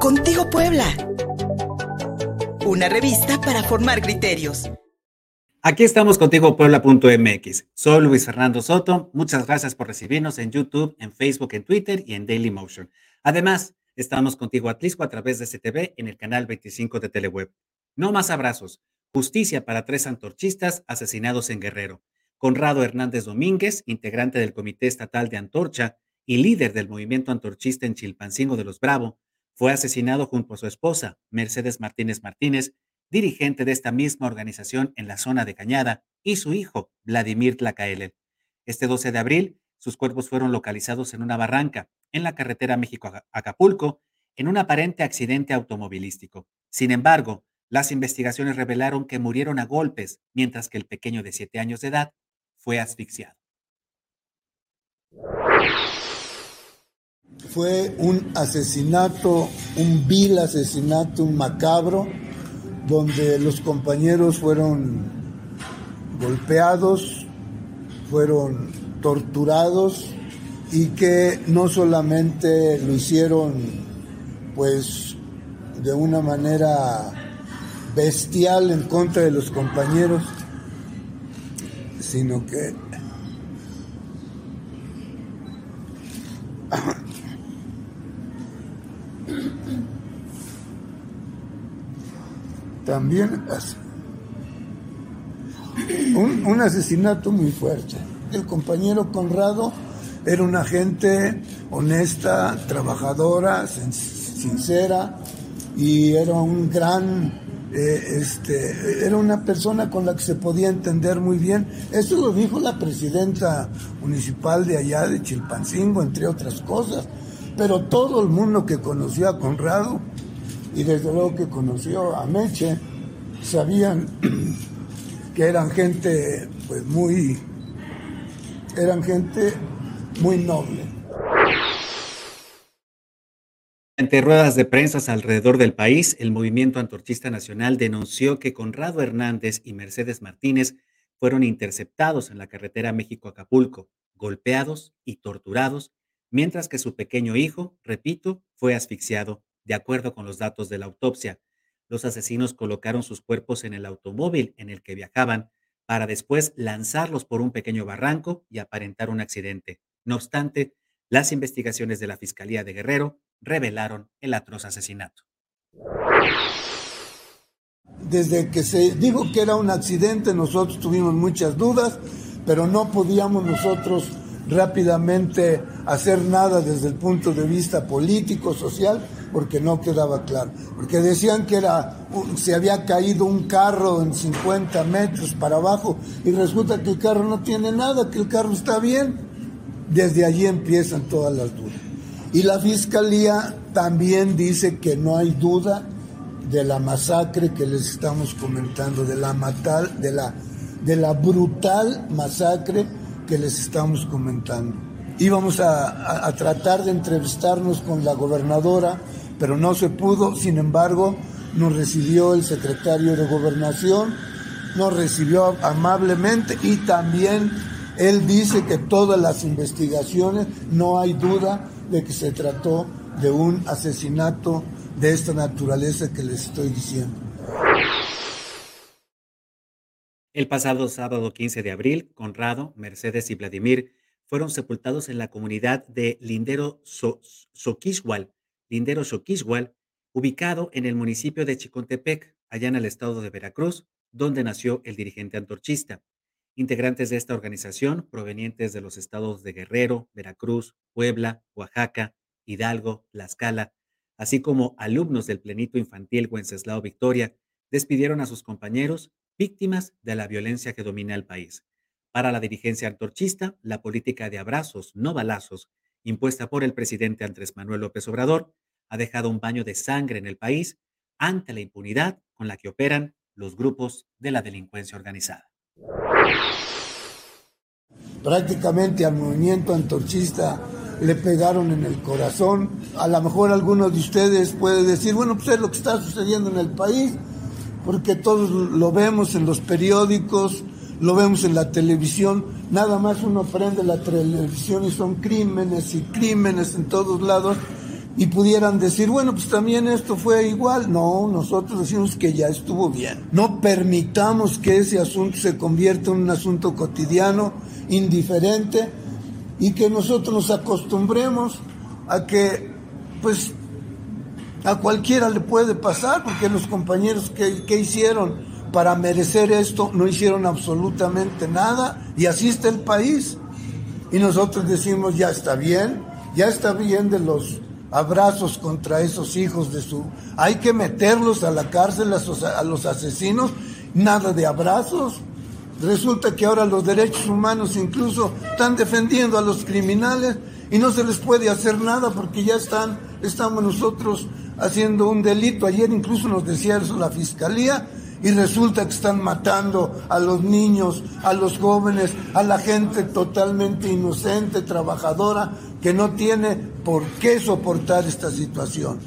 Contigo Puebla. Una revista para formar criterios. Aquí estamos contigo Puebla.mx. Soy Luis Fernando Soto. Muchas gracias por recibirnos en YouTube, en Facebook, en Twitter y en Dailymotion. Además, estamos contigo Atlisco a través de STV en el canal 25 de Teleweb. No más abrazos. Justicia para tres antorchistas asesinados en Guerrero. Conrado Hernández Domínguez, integrante del Comité Estatal de Antorcha y líder del movimiento antorchista en Chilpancingo de los Bravo, fue asesinado junto a su esposa, Mercedes Martínez Martínez, dirigente de esta misma organización en la zona de Cañada, y su hijo, Vladimir Tlacaelel. Este 12 de abril, sus cuerpos fueron localizados en una barranca en la carretera México-Acapulco en un aparente accidente automovilístico. Sin embargo, las investigaciones revelaron que murieron a golpes, mientras que el pequeño de siete años de edad fue asfixiado. Fue un asesinato, un vil asesinato, un macabro, donde los compañeros fueron golpeados, fueron torturados y que no solamente lo hicieron pues de una manera bestial en contra de los compañeros, sino que también un, un, asesinato muy fuerte. El compañero Conrado era una gente honesta, trabajadora, sincera y era un gran, eh, este, era una persona con la que se podía entender muy bien. Eso lo dijo la presidenta municipal de allá de Chilpancingo, entre otras cosas. Pero todo el mundo que conoció a Conrado y desde luego que conoció a Meche, sabían que eran gente pues muy eran gente muy noble. Ante ruedas de prensa alrededor del país, el movimiento antorchista nacional denunció que Conrado Hernández y Mercedes Martínez fueron interceptados en la carretera México-Acapulco, golpeados y torturados, mientras que su pequeño hijo, repito, fue asfixiado de acuerdo con los datos de la autopsia, los asesinos colocaron sus cuerpos en el automóvil en el que viajaban para después lanzarlos por un pequeño barranco y aparentar un accidente. No obstante, las investigaciones de la Fiscalía de Guerrero revelaron el atroz asesinato. Desde que se dijo que era un accidente, nosotros tuvimos muchas dudas, pero no podíamos nosotros rápidamente hacer nada desde el punto de vista político, social, porque no quedaba claro. Porque decían que era, se había caído un carro en 50 metros para abajo y resulta que el carro no tiene nada, que el carro está bien. Desde allí empiezan todas las dudas. Y la fiscalía también dice que no hay duda de la masacre que les estamos comentando, de la matal, de la, de la brutal masacre que les estamos comentando. Íbamos a, a tratar de entrevistarnos con la gobernadora pero no se pudo. Sin embargo, nos recibió el secretario de Gobernación, nos recibió amablemente y también él dice que todas las investigaciones, no hay duda de que se trató de un asesinato de esta naturaleza que les estoy diciendo. El pasado sábado 15 de abril, Conrado, Mercedes y Vladimir fueron sepultados en la comunidad de Lindero Soquishual, Lindero Xoquishual, ubicado en el municipio de Chicontepec, allá en el estado de Veracruz, donde nació el dirigente antorchista. Integrantes de esta organización, provenientes de los estados de Guerrero, Veracruz, Puebla, Oaxaca, Hidalgo, Tlaxcala, así como alumnos del Plenito Infantil Wenceslao Victoria, despidieron a sus compañeros víctimas de la violencia que domina el país. Para la dirigencia antorchista, la política de abrazos, no balazos, impuesta por el presidente Andrés Manuel López Obrador, ha dejado un baño de sangre en el país ante la impunidad con la que operan los grupos de la delincuencia organizada. Prácticamente al movimiento antorchista le pegaron en el corazón. A lo mejor algunos de ustedes pueden decir, bueno, pues es lo que está sucediendo en el país, porque todos lo vemos en los periódicos, lo vemos en la televisión, nada más uno prende la televisión y son crímenes y crímenes en todos lados, y pudieran decir, bueno, pues también esto fue igual. No, nosotros decimos que ya estuvo bien. No permitamos que ese asunto se convierta en un asunto cotidiano, indiferente, y que nosotros nos acostumbremos a que, pues, a cualquiera le puede pasar, porque los compañeros que, que hicieron para merecer esto no hicieron absolutamente nada, y así está el país. Y nosotros decimos, ya está bien, ya está bien de los abrazos contra esos hijos de su... Hay que meterlos a la cárcel a, los asesinos, nada de abrazos. Resulta que ahora los derechos humanos incluso están defendiendo a los criminales y no se les puede hacer nada porque ya están, estamos nosotros haciendo un delito. Ayer incluso nos decía eso la fiscalía y resulta que están matando a los niños, a los jóvenes, a la gente totalmente inocente, trabajadora, que no tiene por qué soportar esta situación.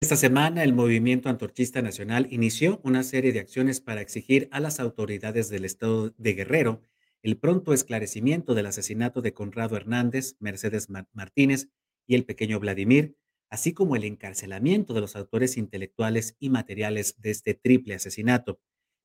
Esta semana el Movimiento Antorchista Nacional inició una serie de acciones para exigir a las autoridades del estado de Guerrero el pronto esclarecimiento del asesinato de Conrado Hernández, Mercedes Martínez y el pequeño Vladimir, así como el encarcelamiento de los autores intelectuales y materiales de este triple asesinato,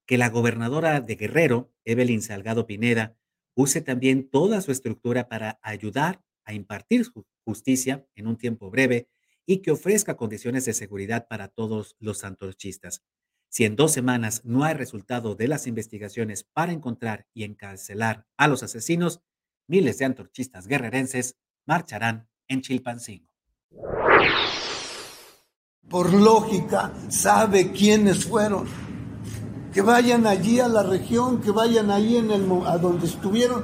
que la gobernadora de Guerrero, Evelyn Salgado Pineda, use también toda su estructura para ayudar a impartir justicia en un tiempo breve y que ofrezca condiciones de seguridad para todos los antorchistas. Si en dos semanas no hay resultado de las investigaciones para encontrar y encarcelar a los asesinos, miles de antorchistas guerrerenses marcharán en Chilpancingo. Por lógica, sabe quiénes fueron que vayan allí a la región, que vayan allí a donde estuvieron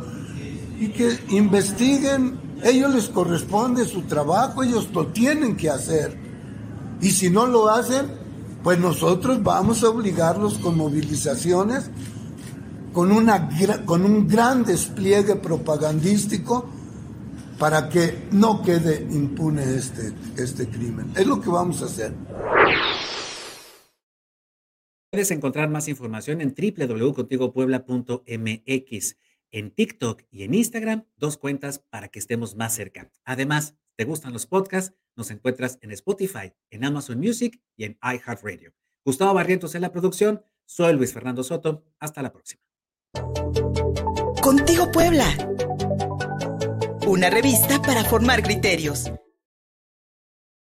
y que investiguen. Ellos les corresponde su trabajo, ellos lo tienen que hacer. Y si no lo hacen, pues nosotros vamos a obligarlos con movilizaciones, con, una, con un gran despliegue propagandístico para que no quede impune este, este crimen. Es lo que vamos a hacer. Puedes encontrar más información en www.contigopuebla.mx, en TikTok y en Instagram, dos cuentas para que estemos más cerca. Además, ¿te gustan los podcasts? Nos encuentras en Spotify, en Amazon Music y en iHeartRadio. Gustavo Barrientos en la producción, soy Luis Fernando Soto. Hasta la próxima. Contigo Puebla. Una revista para formar criterios.